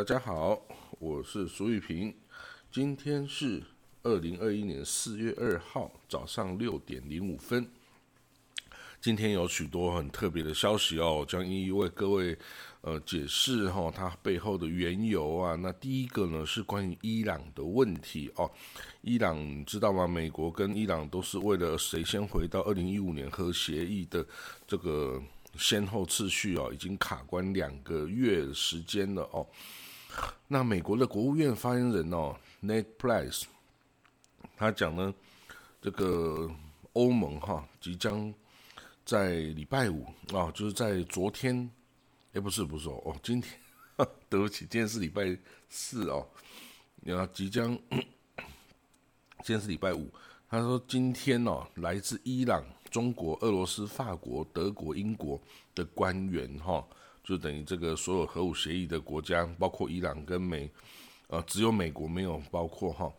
大家好，我是苏玉平，今天是二零二一年四月二号早上六点零五分。今天有许多很特别的消息哦，将一一为各位呃解释哈它背后的缘由啊。那第一个呢是关于伊朗的问题哦，伊朗知道吗？美国跟伊朗都是为了谁先回到二零一五年核协议的这个。先后次序哦，已经卡关两个月时间了哦。那美国的国务院发言人哦，Ned Price，他讲呢，这个欧盟哈即将在礼拜五啊，就是在昨天，哎，不是不是哦，哦今天，对不起，今天是礼拜四哦，然后即将，今天是礼拜五，他说今天哦，来自伊朗。中国、俄罗斯、法国、德国、英国的官员，哈，就等于这个所有核武协议的国家，包括伊朗跟美，呃，只有美国没有包括哈。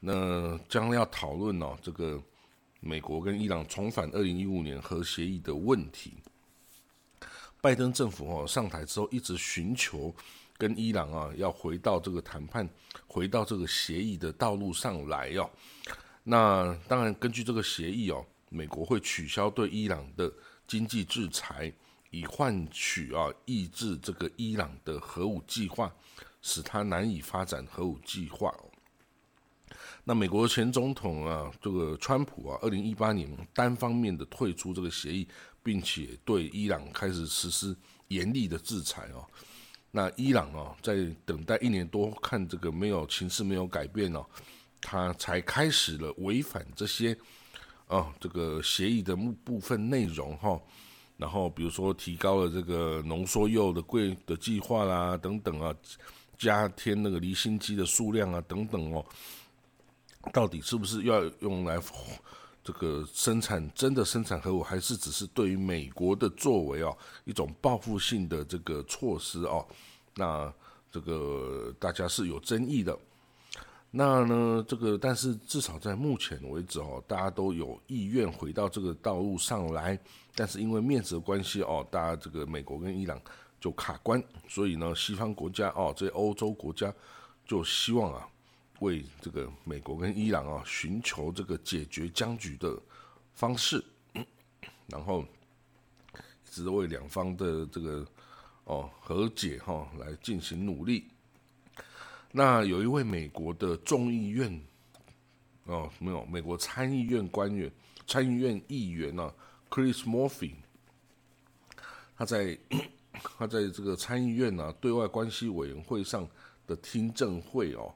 那将要讨论哦，这个美国跟伊朗重返二零一五年核协议的问题。拜登政府哦上台之后，一直寻求跟伊朗啊要回到这个谈判、回到这个协议的道路上来哦。那当然，根据这个协议哦。美国会取消对伊朗的经济制裁，以换取啊抑制这个伊朗的核武计划，使他难以发展核武计划。那美国前总统啊，这个川普啊，二零一八年单方面的退出这个协议，并且对伊朗开始实施严厉的制裁哦。那伊朗啊，在等待一年多，看这个没有情势没有改变哦，他才开始了违反这些。啊，这个协议的部部分内容哈，然后比如说提高了这个浓缩铀的贵的计划啦，等等啊，加添那个离心机的数量啊，等等哦，到底是不是要用来这个生产真的生产核武，还是只是对于美国的作为哦一种报复性的这个措施哦？那这个大家是有争议的。那呢，这个但是至少在目前为止哦，大家都有意愿回到这个道路上来，但是因为面子的关系哦，大家这个美国跟伊朗就卡关，所以呢，西方国家哦，这些欧洲国家就希望啊，为这个美国跟伊朗啊寻求这个解决僵局的方式，然后一直为两方的这个哦和解哈来进行努力。那有一位美国的众议院，哦，没有，美国参议院官员、参议院议员呢，Chris Murphy，他在 他在这个参议院呢对外关系委员会上的听证会哦，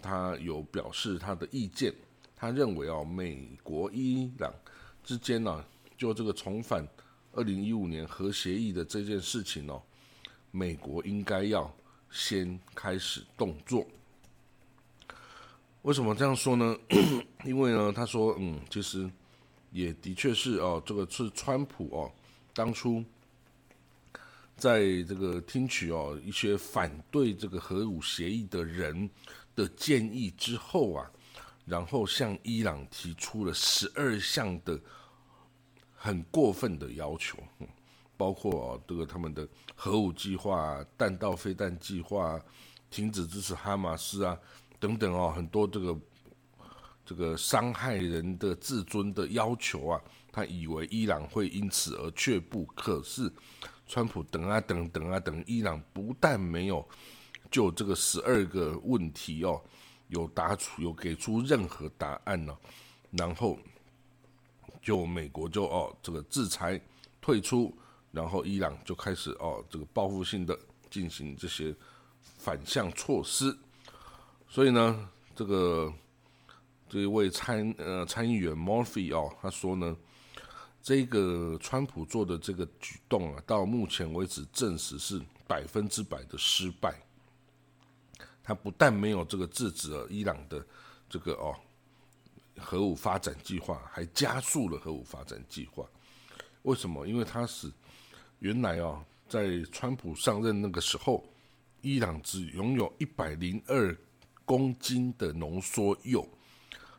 他有表示他的意见，他认为哦，美国伊朗之间呢，就这个重返二零一五年核协议的这件事情哦，美国应该要。先开始动作，为什么这样说呢？因为呢，他说，嗯，其实也的确是哦，这个是川普哦，当初在这个听取哦一些反对这个核武协议的人的建议之后啊，然后向伊朗提出了十二项的很过分的要求。包括哦这个他们的核武计划、弹道飞弹计划、停止支持哈马斯啊等等哦，很多这个这个伤害人的自尊的要求啊，他以为伊朗会因此而却步。可是川普等啊等等啊等，伊朗不但没有就这个十二个问题哦有答出有给出任何答案呢，然后就美国就哦这个制裁退出。然后伊朗就开始哦，这个报复性的进行这些反向措施，所以呢，这个这一位参呃参议员 Murphy 哦，他说呢，这个川普做的这个举动啊，到目前为止证实是百分之百的失败。他不但没有这个制止了伊朗的这个哦核武发展计划，还加速了核武发展计划。为什么？因为他是。原来啊，在川普上任那个时候，伊朗只拥有一百零二公斤的浓缩铀，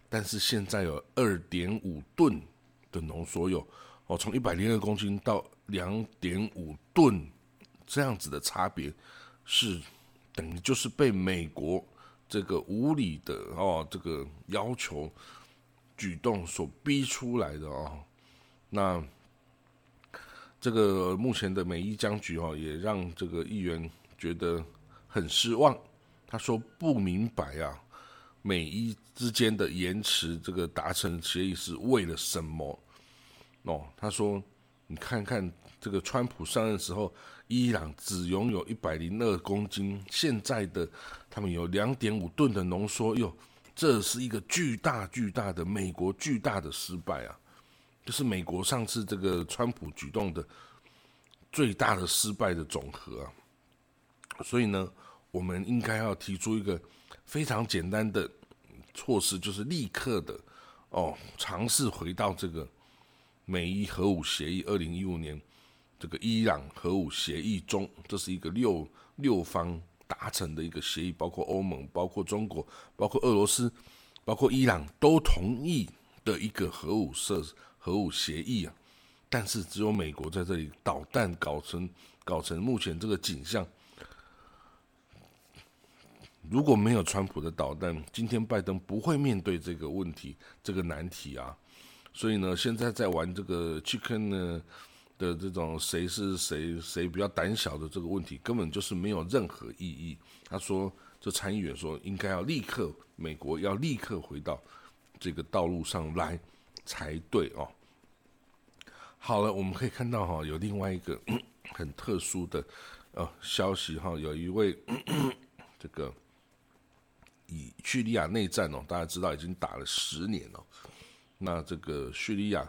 但是现在有二点五吨的浓缩铀。哦，从一百零二公斤到两点五吨，这样子的差别是等于就是被美国这个无理的哦这个要求举动所逼出来的哦。那这个目前的美伊僵局哦，也让这个议员觉得很失望。他说不明白啊，美伊之间的延迟这个达成协议是为了什么？哦，他说你看看这个川普上任时候，伊朗只拥有一百零二公斤，现在的他们有两点五吨的浓缩，哟，这是一个巨大巨大的美国巨大的失败啊！就是美国上次这个川普举动的最大的失败的总和啊，所以呢，我们应该要提出一个非常简单的措施，就是立刻的哦，尝试回到这个美伊核武协议二零一五年这个伊朗核武协议中，这是一个六六方达成的一个协议，包括欧盟、包括中国、包括俄罗斯、包括伊朗都同意的一个核武设。核武协议啊，但是只有美国在这里导弹搞成搞成目前这个景象。如果没有川普的导弹，今天拜登不会面对这个问题这个难题啊。所以呢，现在在玩这个 chicken 呢的这种谁是谁谁比较胆小的这个问题，根本就是没有任何意义。他说，这参议员说应该要立刻，美国要立刻回到这个道路上来才对哦。好了，我们可以看到哈，有另外一个 很特殊的呃消息哈，有一位 这个以叙利亚内战哦，大家知道已经打了十年了。那这个叙利亚，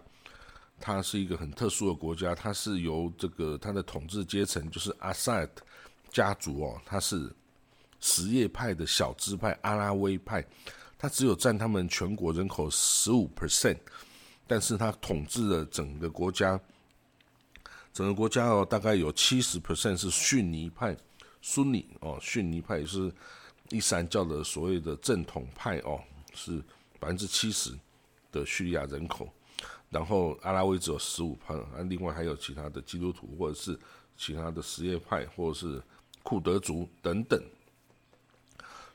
它是一个很特殊的国家，它是由这个它的统治阶层就是阿萨德家族哦，它是什叶派的小支派阿拉维派，它只有占他们全国人口十五 percent。但是他统治了整个国家，整个国家哦，大概有七十 percent 是逊尼派，孙尼哦，逊尼派是伊斯兰教的所谓的正统派哦，是百分之七十的叙利亚人口，然后阿拉维只有十五派，啊，另外还有其他的基督徒或者是其他的什叶派或者是库德族等等，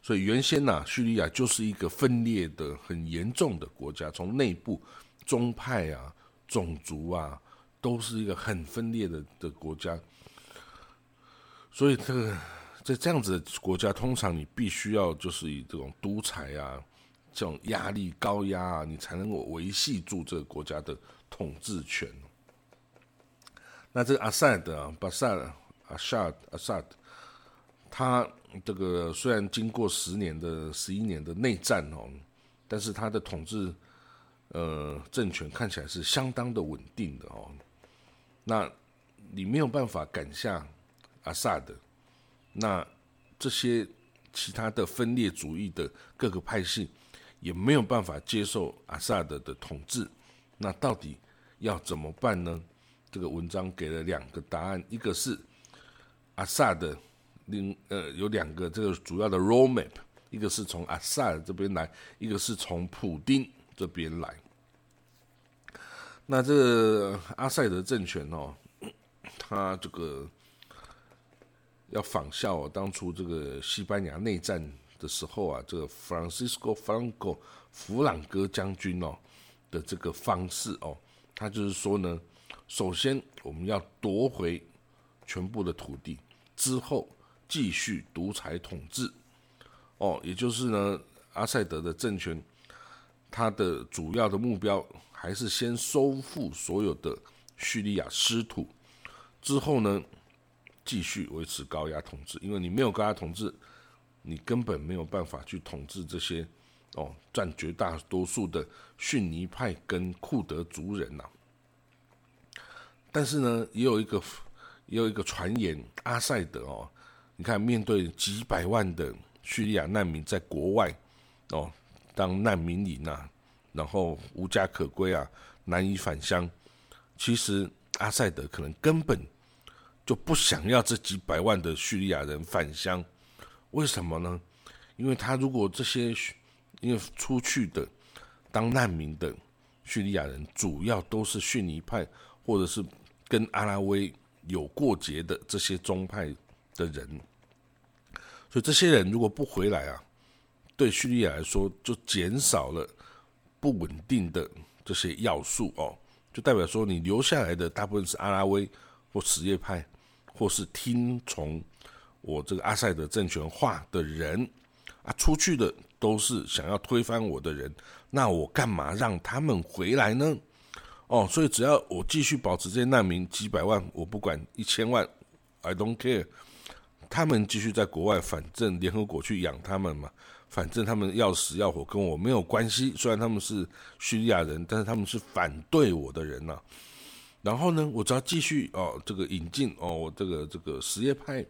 所以原先呐，叙利亚就是一个分裂的很严重的国家，从内部。宗派啊，种族啊，都是一个很分裂的的国家，所以这个在这样子的国家，通常你必须要就是以这种独裁啊，这种压力高压啊，你才能够维系住这个国家的统治权。那这个阿萨德啊，巴萨阿萨阿萨德，他这个虽然经过十年的十一年的内战哦，但是他的统治。呃，政权看起来是相当的稳定的哦。那你没有办法赶下阿萨德，那这些其他的分裂主义的各个派系也没有办法接受阿萨德的统治。那到底要怎么办呢？这个文章给了两个答案，一个是阿萨德，另呃有两个这个主要的 roadmap，一个是从阿萨尔这边来，一个是从普丁这边来。那这个阿塞德政权哦，他这个要仿效哦当初这个西班牙内战的时候啊，这个 Francisco Franco 弗朗哥将军哦的这个方式哦，他就是说呢，首先我们要夺回全部的土地，之后继续独裁统治哦，也就是呢，阿塞德的政权，它的主要的目标。还是先收复所有的叙利亚失土，之后呢，继续维持高压统治。因为你没有高压统治，你根本没有办法去统治这些哦占绝大多数的逊尼派跟库德族人呐。但是呢，也有一个也有一个传言，阿塞德哦，你看面对几百万的叙利亚难民在国外哦当难民营啊。然后无家可归啊，难以返乡。其实阿塞德可能根本就不想要这几百万的叙利亚人返乡，为什么呢？因为他如果这些因为出去的当难民的叙利亚人，主要都是逊尼派或者是跟阿拉维有过节的这些宗派的人，所以这些人如果不回来啊，对叙利亚来说就减少了不稳定的这些要素哦，就代表说你留下来的大部分是阿拉维或什叶派，或是听从我这个阿塞德政权话的人啊，出去的都是想要推翻我的人，那我干嘛让他们回来呢？哦，所以只要我继续保持这些难民几百万，我不管一千万，I don't care。他们继续在国外，反正联合国去养他们嘛，反正他们要死要活跟我没有关系。虽然他们是叙利亚人，但是他们是反对我的人呐。然后呢，我只要继续哦，这个引进哦，我这个这个什叶派，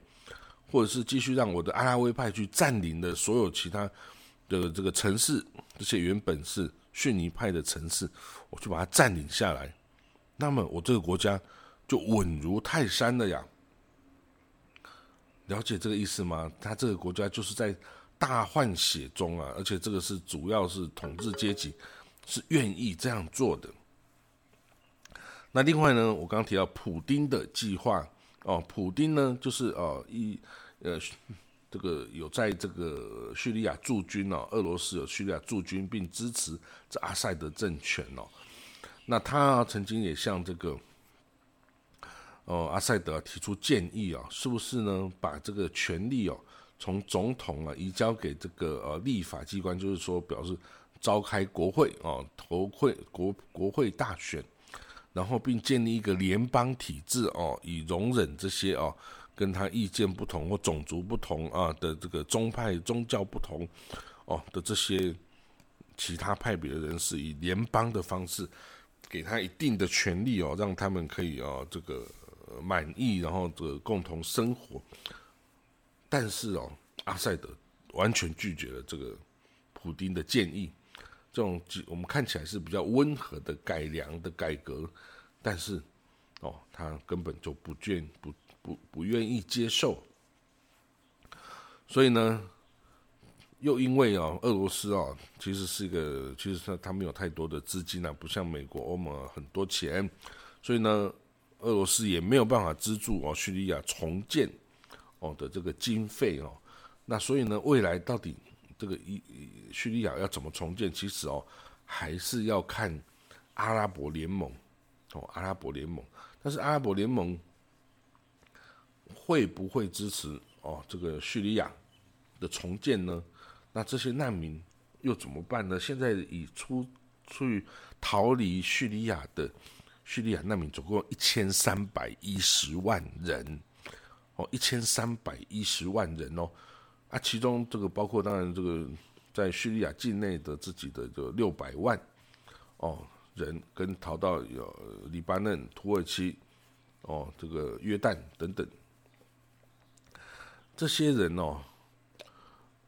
或者是继续让我的阿拉维派去占领的所有其他的这个城市，这些原本是逊尼派的城市。我就把它占领下来，那么我这个国家就稳如泰山了呀。了解这个意思吗？他这个国家就是在大换血中啊，而且这个是主要是统治阶级是愿意这样做的。那另外呢，我刚提到普丁的计划哦，普丁呢就是哦一呃这个有在这个叙利亚驻军哦，俄罗斯有叙利亚驻军，并支持这阿塞德政权哦。那他曾经也向这个，哦阿塞德提出建议啊，是不是呢？把这个权力哦，从总统啊移交给这个呃立法机关，就是说表示召开国会哦，投会国国会大选，然后并建立一个联邦体制哦，以容忍这些哦跟他意见不同或种族不同啊的这个宗派宗教不同哦的这些其他派别的人士，以联邦的方式。给他一定的权利哦，让他们可以哦这个满意，然后这个共同生活。但是哦，阿塞德完全拒绝了这个普丁的建议。这种我们看起来是比较温和的改良的改革，但是哦，他根本就不愿不不不愿意接受。所以呢。又因为啊，俄罗斯啊，其实是一个，其实他他没有太多的资金啊，不像美国、欧盟很多钱，所以呢，俄罗斯也没有办法资助哦叙利亚重建哦的这个经费哦。那所以呢，未来到底这个一叙利亚要怎么重建，其实哦，还是要看阿拉伯联盟哦，阿拉伯联盟。但是阿拉伯联盟会不会支持哦这个叙利亚的重建呢？那这些难民又怎么办呢？现在已出出去逃离叙利亚的叙利亚难民总共一千三百一十万人，哦，一千三百一十万人哦，啊，其中这个包括当然这个在叙利亚境内的自己的这六百万哦人，跟逃到有黎巴嫩、土耳其哦，这个约旦等等这些人哦。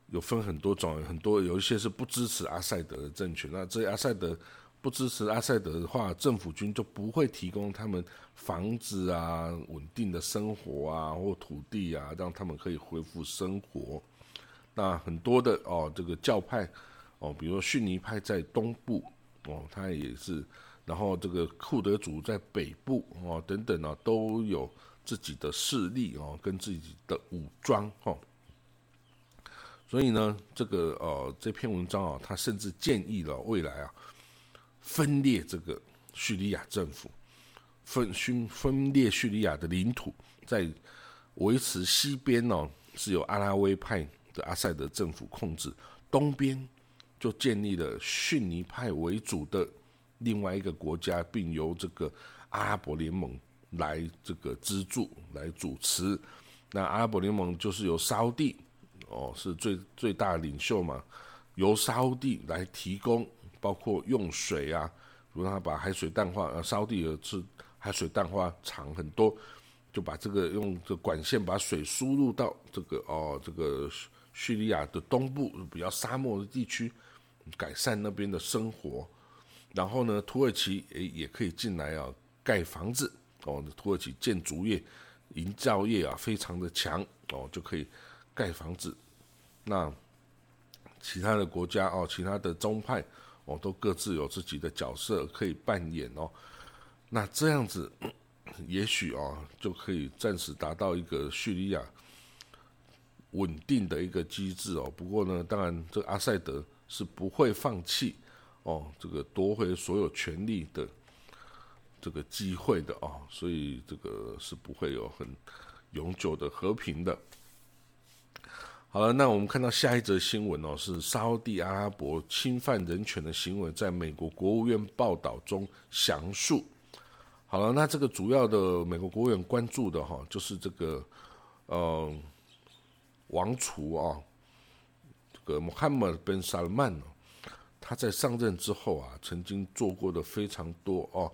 有分很多种，很多有一些是不支持阿塞德的政权。那这阿塞德不支持阿塞德的话，政府军就不会提供他们房子啊、稳定的生活啊或土地啊，让他们可以恢复生活。那很多的哦，这个教派哦，比如说逊尼派在东部哦，他也是，然后这个库德族在北部哦，等等啊，都有自己的势力哦，跟自己的武装哦。所以呢，这个呃这篇文章啊，他甚至建议了未来啊，分裂这个叙利亚政府，分分分裂叙利亚的领土，在维持西边呢是由阿拉维派的阿塞德政府控制，东边就建立了逊尼派为主的另外一个国家，并由这个阿拉伯联盟来这个资助来主持。那阿拉伯联盟就是由沙地。哦，是最最大领袖嘛，由沙地来提供，包括用水啊，比如他把海水淡化，呃，烧地的是海水淡化厂很多，就把这个用这管线把水输入到这个哦，这个叙利亚的东部比较沙漠的地区，改善那边的生活。然后呢，土耳其诶也可以进来啊，盖房子哦，土耳其建筑业、营造业啊非常的强哦，就可以。盖房子，那其他的国家哦，其他的宗派哦，都各自有自己的角色可以扮演哦。那这样子，也许哦，就可以暂时达到一个叙利亚稳定的一个机制哦。不过呢，当然这阿塞德是不会放弃哦，这个夺回所有权利的这个机会的哦，所以这个是不会有很永久的和平的。好了，那我们看到下一则新闻哦，是沙地阿拉伯侵犯人权的行为，在美国国务院报道中详述。好了，那这个主要的美国国务院关注的哈，就是这个呃王储啊，这个穆罕默德·萨勒曼哦，他在上任之后啊，曾经做过的非常多哦，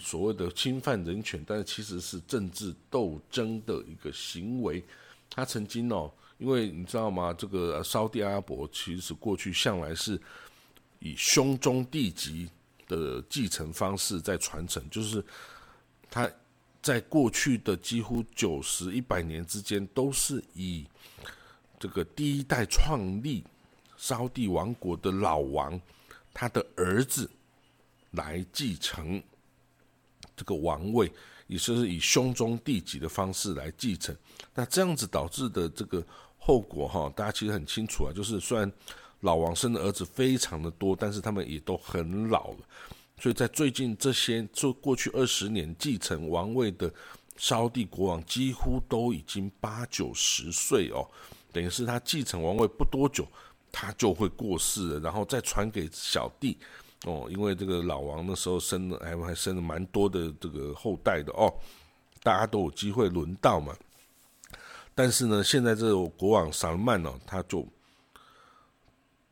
所谓的侵犯人权，但是其实是政治斗争的一个行为。他曾经哦。因为你知道吗？这个沙地阿拉伯其实过去向来是以兄终弟及的继承方式在传承，就是他在过去的几乎九十一百年之间，都是以这个第一代创立沙地王国的老王他的儿子来继承这个王位，也就是以兄终弟及的方式来继承。那这样子导致的这个。后果哈，大家其实很清楚啊，就是虽然老王生的儿子非常的多，但是他们也都很老了，所以在最近这些就过去二十年继承王位的沙帝国王几乎都已经八九十岁哦，等于是他继承王位不多久，他就会过世了，然后再传给小弟哦，因为这个老王那时候生了还还生了蛮多的这个后代的哦，大家都有机会轮到嘛。但是呢，现在这个国王萨勒曼呢，他就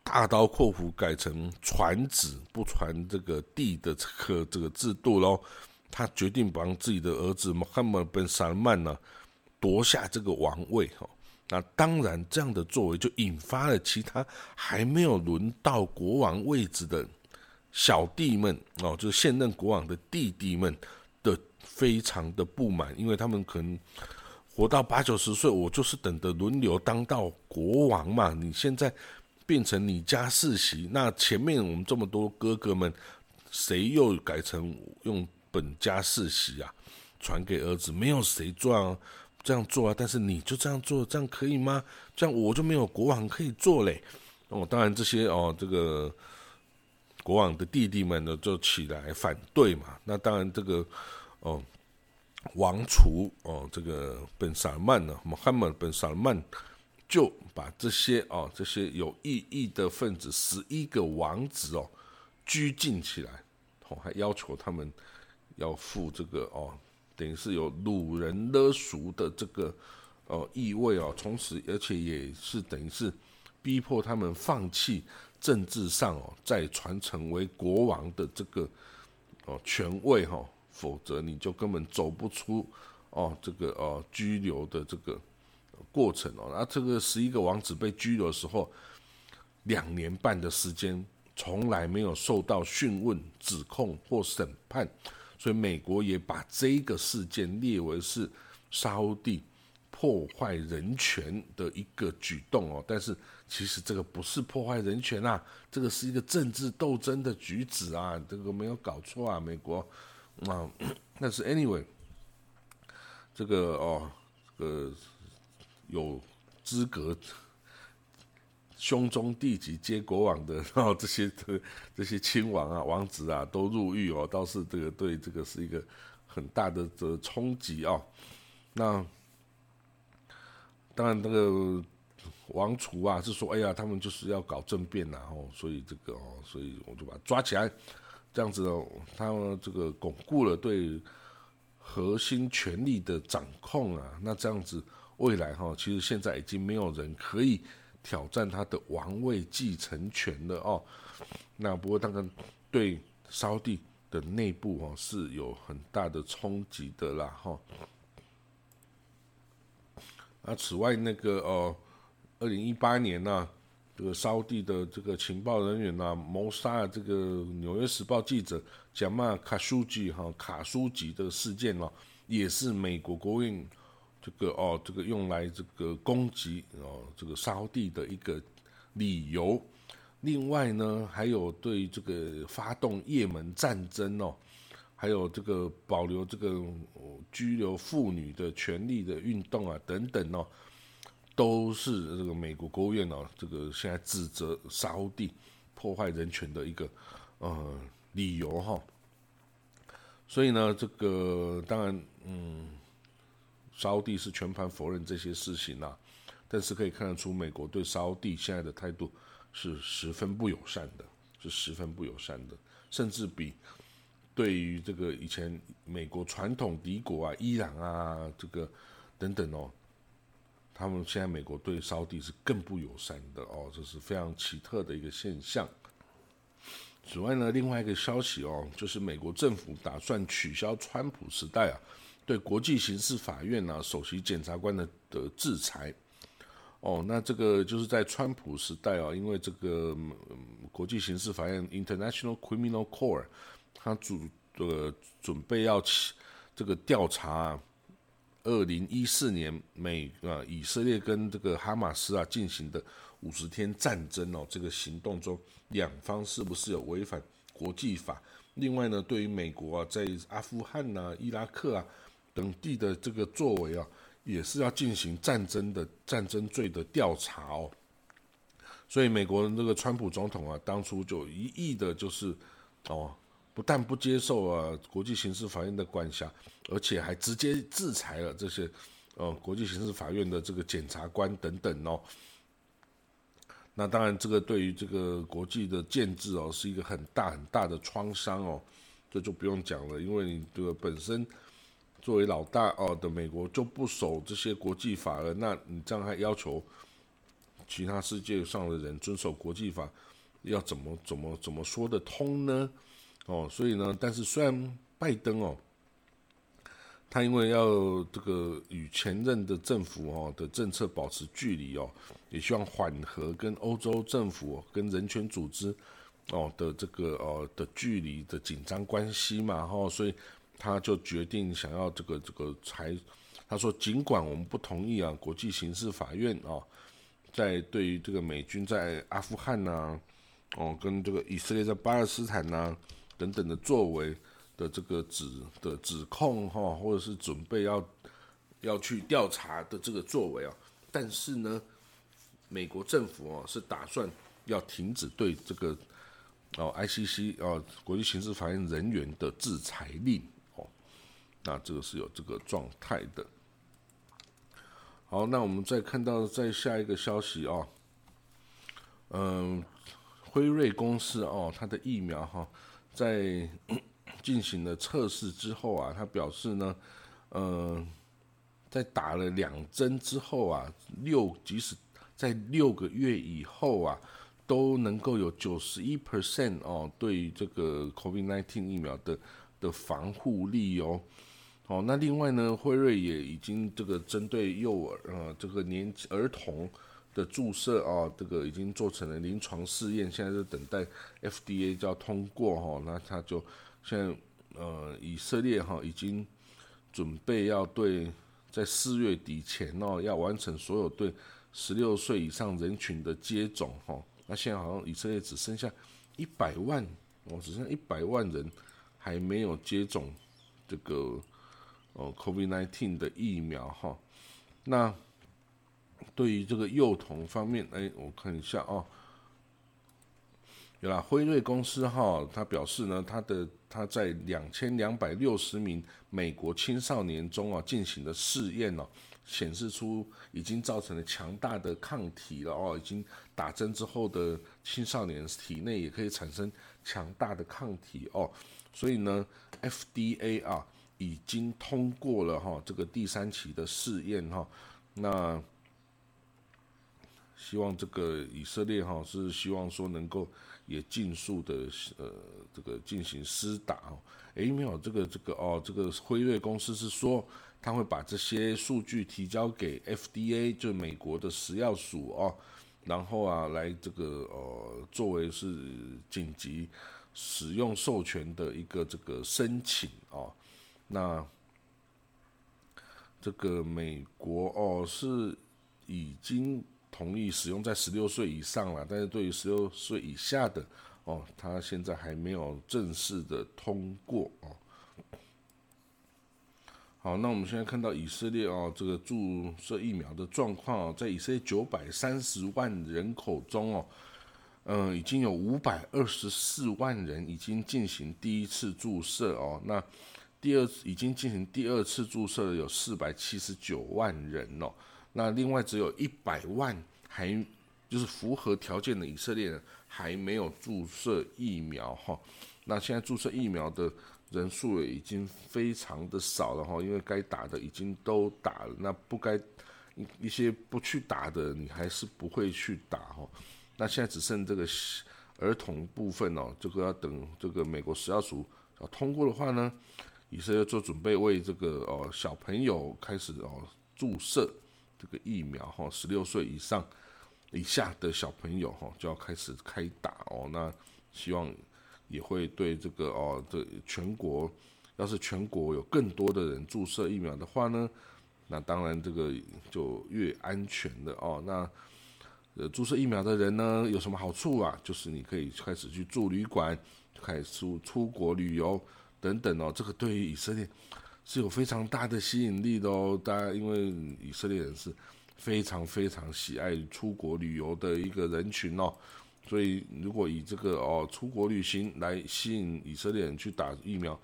大刀阔斧改成传子不传这个弟的这个这个制度喽。他决定帮自己的儿子穆罕默德·萨勒曼呢夺下这个王位哈。那当然，这样的作为就引发了其他还没有轮到国王位置的小弟们哦，就是现任国王的弟弟们的非常的不满，因为他们可能。活到八九十岁，我就是等着轮流当到国王嘛。你现在变成你家世袭，那前面我们这么多哥哥们，谁又改成用本家世袭啊？传给儿子，没有谁做啊这样做啊。但是你就这样做，这样可以吗？这样我就没有国王可以做嘞。哦，当然这些哦，这个国王的弟弟们呢，就起来反对嘛。那当然这个哦。王储哦，这个本萨曼呢，穆罕默本萨曼就把这些哦，这些有异议的分子十一个王子哦拘禁起来，哦，还要求他们要付这个哦，等于是有掳人勒赎的这个哦意味哦，从此而且也是等于是逼迫他们放弃政治上哦再传承为国王的这个哦权位哈。否则你就根本走不出哦，这个哦拘留的这个过程哦。那这个十一个王子被拘留的时候，两年半的时间从来没有受到讯问、指控或审判，所以美国也把这个事件列为是沙地破坏人权的一个举动哦。但是其实这个不是破坏人权啊，这个是一个政治斗争的举止啊，这个没有搞错啊，美国。啊，但是 anyway，这个哦，这个有资格兄终弟及接国王的，然 后这些的这些亲王啊、王子啊都入狱哦，倒是这个对这个是一个很大的这冲击啊。那当然，那个王储啊是说，哎呀，他们就是要搞政变然后所以这个哦，所以我就把他抓起来。这样子呢，他这个巩固了对核心权力的掌控啊，那这样子未来哈，其实现在已经没有人可以挑战他的王位继承权了哦。那不过当然对沙地的内部哦是有很大的冲击的啦哈。那此外那个哦，二零一八年呢。这个沙地的这个情报人员呢，谋杀了这个《纽约时报》记者贾马卡舒吉哈卡舒吉的事件哦，也是美国国务院这个哦这个用来这个攻击哦这个沙地的一个理由。另外呢，还有对这个发动也门战争哦，还有这个保留这个拘留妇女的权利的运动啊等等哦。都是这个美国国务院哦，这个现在指责沙地破坏人权的一个呃理由哈。所以呢，这个当然，嗯，沙地是全盘否认这些事情呐，但是可以看得出，美国对沙地现在的态度是十分不友善的，是十分不友善的，甚至比对于这个以前美国传统敌国啊，伊朗啊，这个等等哦，他们现在美国对沙地是更不友善的哦，这是非常奇特的一个现象。此外呢，另外一个消息哦，就是美国政府打算取消川普时代啊对国际刑事法院呢首席检察官的的制裁。哦，那这个就是在川普时代啊，因为这个国际刑事法院 International Criminal Court，他主呃准备要起这个调查啊二零一四年美啊以色列跟这个哈马斯啊进行的。五十天战争哦，这个行动中两方是不是有违反国际法？另外呢，对于美国啊，在阿富汗呐、伊拉克啊等地的这个作为啊，也是要进行战争的战争罪的调查哦。所以，美国这个川普总统啊，当初就一意的就是哦，不但不接受啊国际刑事法院的管辖，而且还直接制裁了这些呃国际刑事法院的这个检察官等等哦。那当然，这个对于这个国际的建制哦，是一个很大很大的创伤哦，这就不用讲了，因为你这个本身作为老大哦的美国就不守这些国际法了，那你这样还要求其他世界上的人遵守国际法，要怎么怎么怎么说得通呢？哦，所以呢，但是虽然拜登哦。他因为要这个与前任的政府哦的政策保持距离哦，也希望缓和跟欧洲政府跟人权组织哦的这个呃的距离的紧张关系嘛哈，所以他就决定想要这个这个才他说尽管我们不同意啊国际刑事法院啊在对于这个美军在阿富汗呐哦跟这个以色列在巴勒斯坦呐等等的作为。的这个指的指控哈，或者是准备要要去调查的这个作为啊，但是呢，美国政府哦是打算要停止对这个哦 ICC 哦国际刑事法院人员的制裁令哦，那这个是有这个状态的。好，那我们再看到再下一个消息啊，嗯，辉瑞公司哦，它的疫苗哈在。进行了测试之后啊，他表示呢，呃，在打了两针之后啊，六即使在六个月以后啊，都能够有九十一 percent 哦，对于这个 COVID-19 疫苗的的防护力哦。哦，那另外呢，辉瑞也已经这个针对幼儿呃这个年儿童的注射啊，这个已经做成了临床试验，现在是等待 FDA 就要通过哈，那他就。现在，呃，以色列哈已经准备要对在四月底前哦，要完成所有对十六岁以上人群的接种哈。那现在好像以色列只剩下一百万哦，只剩一百万人还没有接种这个哦，COVID-19 的疫苗哈。那对于这个幼童方面，哎，我看一下啊。有啦，辉瑞公司哈，他表示呢，他的他在两千两百六十名美国青少年中啊进行的试验哦，显示出已经造成了强大的抗体了哦，已经打针之后的青少年体内也可以产生强大的抗体哦，所以呢，FDA 啊已经通过了哈这个第三期的试验哈，那希望这个以色列哈是希望说能够。也尽速的呃这个进行施打哦，诶没有这个这个哦这个辉瑞公司是说他会把这些数据提交给 FDA 就美国的食药署哦，然后啊来这个呃作为是紧急使用授权的一个这个申请哦，那这个美国哦是已经。同意使用在十六岁以上了，但是对于十六岁以下的哦，他现在还没有正式的通过哦。好，那我们现在看到以色列哦，这个注射疫苗的状况哦，在以色列九百三十万人口中哦，嗯，已经有五百二十四万人已经进行第一次注射哦，那第二已经进行第二次注射的有四百七十九万人哦，那另外只有一百万还就是符合条件的以色列人还没有注射疫苗哈，那现在注射疫苗的。人数也已经非常的少了哈，因为该打的已经都打了，那不该一一些不去打的，你还是不会去打哈。那现在只剩这个儿童部分哦，这个要等这个美国食药署要通过的话呢，以色列做准备为这个哦小朋友开始哦注射这个疫苗哈，十六岁以上以下的小朋友哈就要开始开打哦，那希望。也会对这个哦，这全国，要是全国有更多的人注射疫苗的话呢，那当然这个就越安全的哦。那呃，注射疫苗的人呢，有什么好处啊？就是你可以开始去住旅馆，开始出出国旅游等等哦。这个对于以色列是有非常大的吸引力的哦。大家因为以色列人是非常非常喜爱出国旅游的一个人群哦。所以，如果以这个哦出国旅行来吸引以色列人去打疫苗，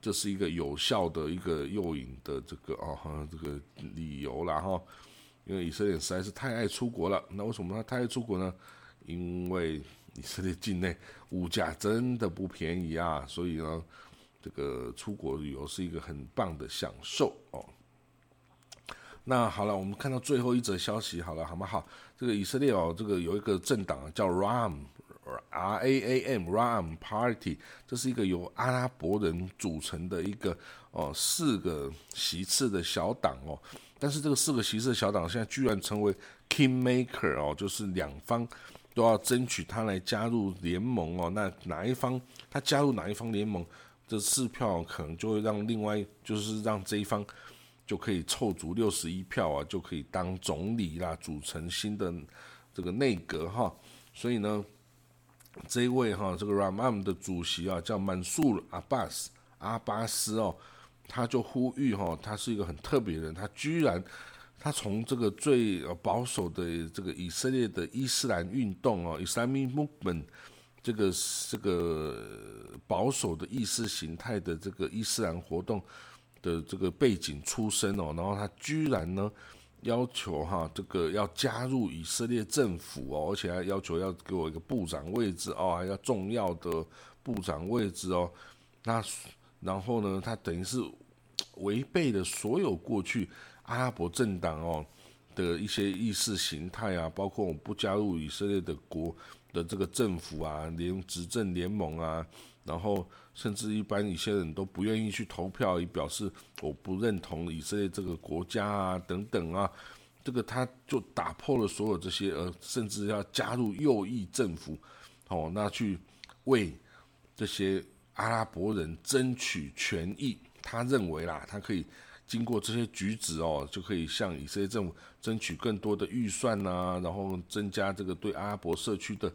这是一个有效的一个诱引的这个哦这个理由了哈。因为以色列实在是太爱出国了。那为什么他太爱出国呢？因为以色列境内物价真的不便宜啊。所以呢，这个出国旅游是一个很棒的享受哦。那好了，我们看到最后一则消息，好了，好吗？好，这个以色列哦，这个有一个政党叫 Ram，R A A M Ram Party，这是一个由阿拉伯人组成的一个哦四个席次的小党哦，但是这个四个席次的小党现在居然成为 Kingmaker 哦，就是两方都要争取他来加入联盟哦，那哪一方他加入哪一方联盟，这四票可能就会让另外就是让这一方。就可以凑足六十一票啊，就可以当总理啦，组成新的这个内阁哈。所以呢，这一位哈，这个 Ramam 的主席啊，叫曼苏阿巴斯阿巴斯哦，他就呼吁哈，他是一个很特别的人，他居然他从这个最保守的这个以色列的伊斯兰运动哦，Islamic Movement 这个这个保守的意识形态的这个伊斯兰活动。的这个背景出身哦，然后他居然呢要求哈这个要加入以色列政府哦，而且还要求要给我一个部长位置哦，还要重要的部长位置哦。那然后呢，他等于是违背了所有过去阿拉伯政党哦的一些意识形态啊，包括我不加入以色列的国的这个政府啊，联执政联盟啊。然后，甚至一般一些人都不愿意去投票，以表示我不认同以色列这个国家啊，等等啊。这个他就打破了所有这些，呃，甚至要加入右翼政府，哦，那去为这些阿拉伯人争取权益。他认为啦，他可以经过这些举止哦，就可以向以色列政府争取更多的预算呐，然后增加这个对阿拉伯社区的。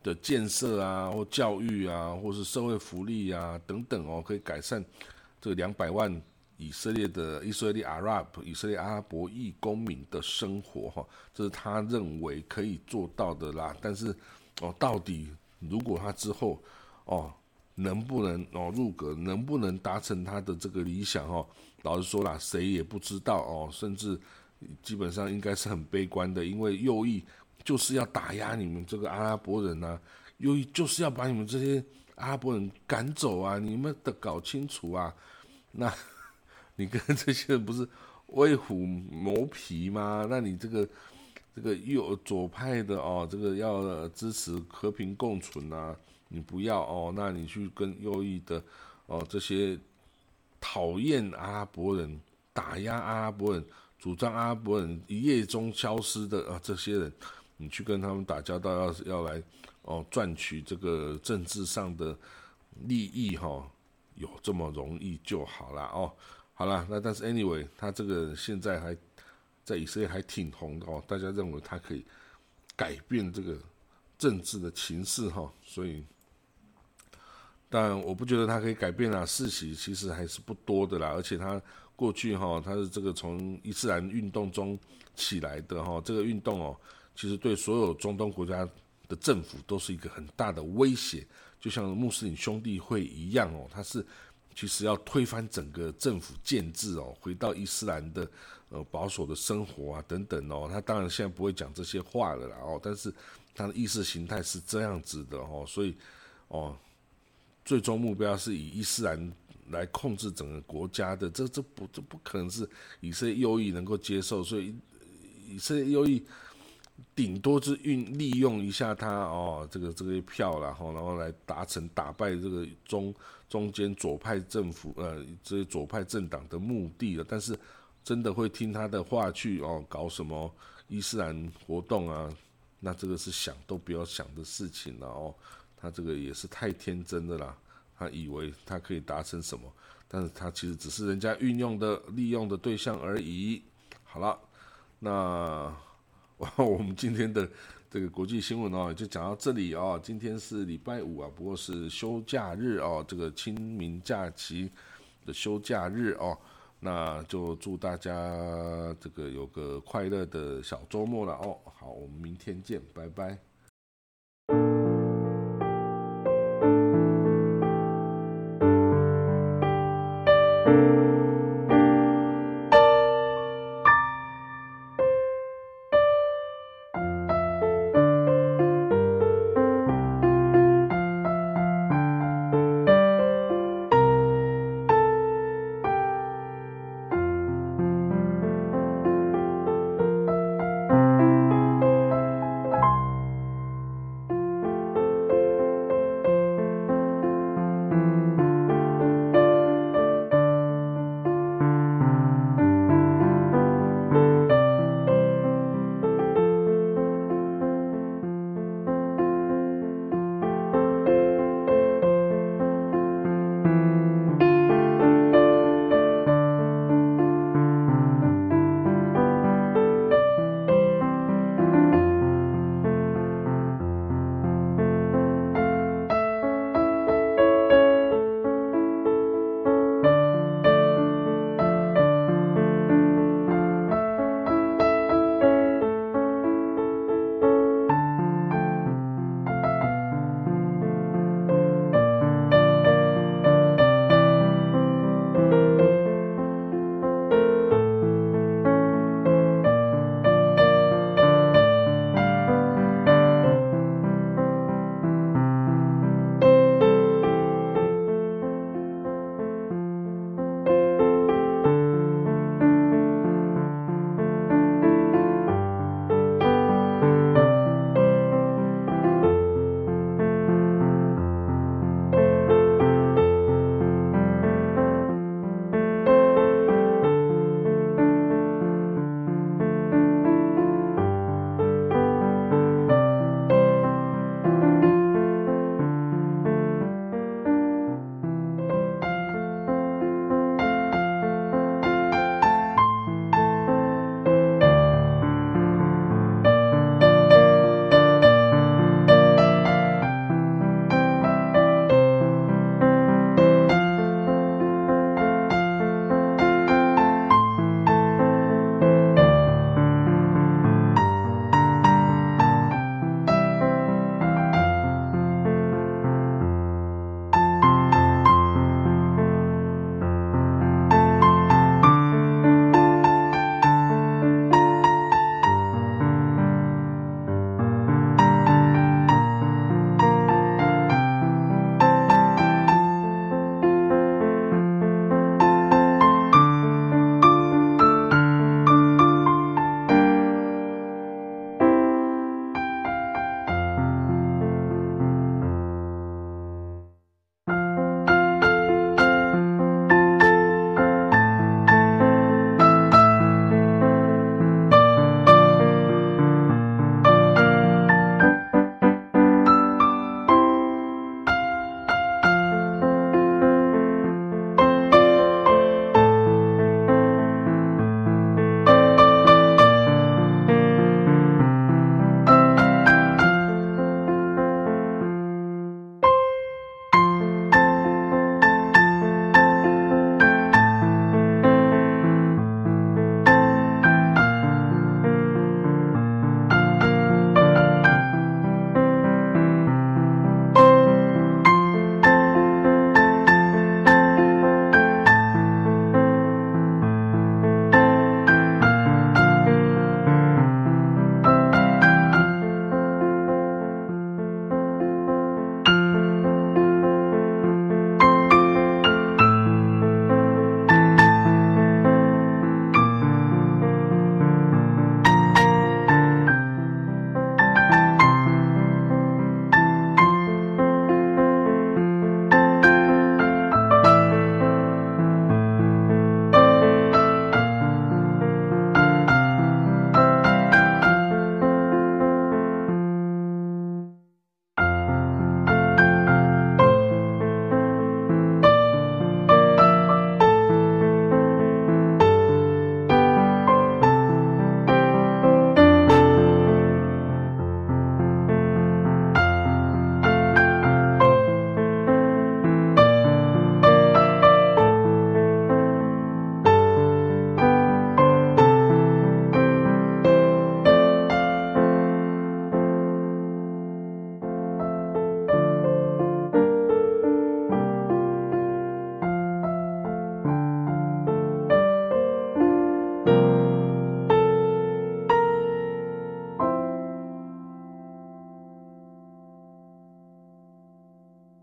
的建设啊，或教育啊，或是社会福利啊等等哦，可以改善这两百万以色列的以色列阿拉伯以色列阿拉伯裔公民的生活哈，这是他认为可以做到的啦。但是哦，到底如果他之后哦能不能哦入阁，能不能达成他的这个理想哦？老实说啦，谁也不知道哦，甚至基本上应该是很悲观的，因为右翼。就是要打压你们这个阿拉伯人呐，右翼就是要把你们这些阿拉伯人赶走啊！你们得搞清楚啊！那，你跟这些人不是为虎谋皮吗？那你这个这个右左派的哦，这个要支持和平共存啊，你不要哦，那你去跟右翼的哦这些讨厌阿拉伯人、打压阿拉伯人、主张阿拉伯人一夜中消失的啊这些人。你去跟他们打交道，要是要来哦赚取这个政治上的利益哈，有这么容易就好了哦。好了，那但是 anyway，他这个现在还在以色列还挺红的哦，大家认为他可以改变这个政治的情势哈，所以，但我不觉得他可以改变啊，世袭其实还是不多的啦，而且他过去哈，它是这个从伊斯兰运动中起来的哈，这个运动哦，其实对所有中东国家的政府都是一个很大的威胁，就像穆斯林兄弟会一样哦，它是其实要推翻整个政府建制哦，回到伊斯兰的呃保守的生活啊等等哦，他当然现在不会讲这些话了啦哦，但是他的意识形态是这样子的哦，所以哦。最终目标是以伊斯兰来控制整个国家的，这这不这不可能是以色列右翼能够接受，所以以色列右翼顶多是运利用一下他哦，这个这个票然后然后来达成打败这个中中间左派政府呃这些左派政党的目的了，但是真的会听他的话去哦搞什么伊斯兰活动啊？那这个是想都不要想的事情了哦。他这个也是太天真的啦，他以为他可以达成什么，但是他其实只是人家运用的、利用的对象而已。好了，那 我们今天的这个国际新闻哦，就讲到这里哦。今天是礼拜五啊，不过是休假日哦，这个清明假期的休假日哦，那就祝大家这个有个快乐的小周末了哦。好，我们明天见，拜拜。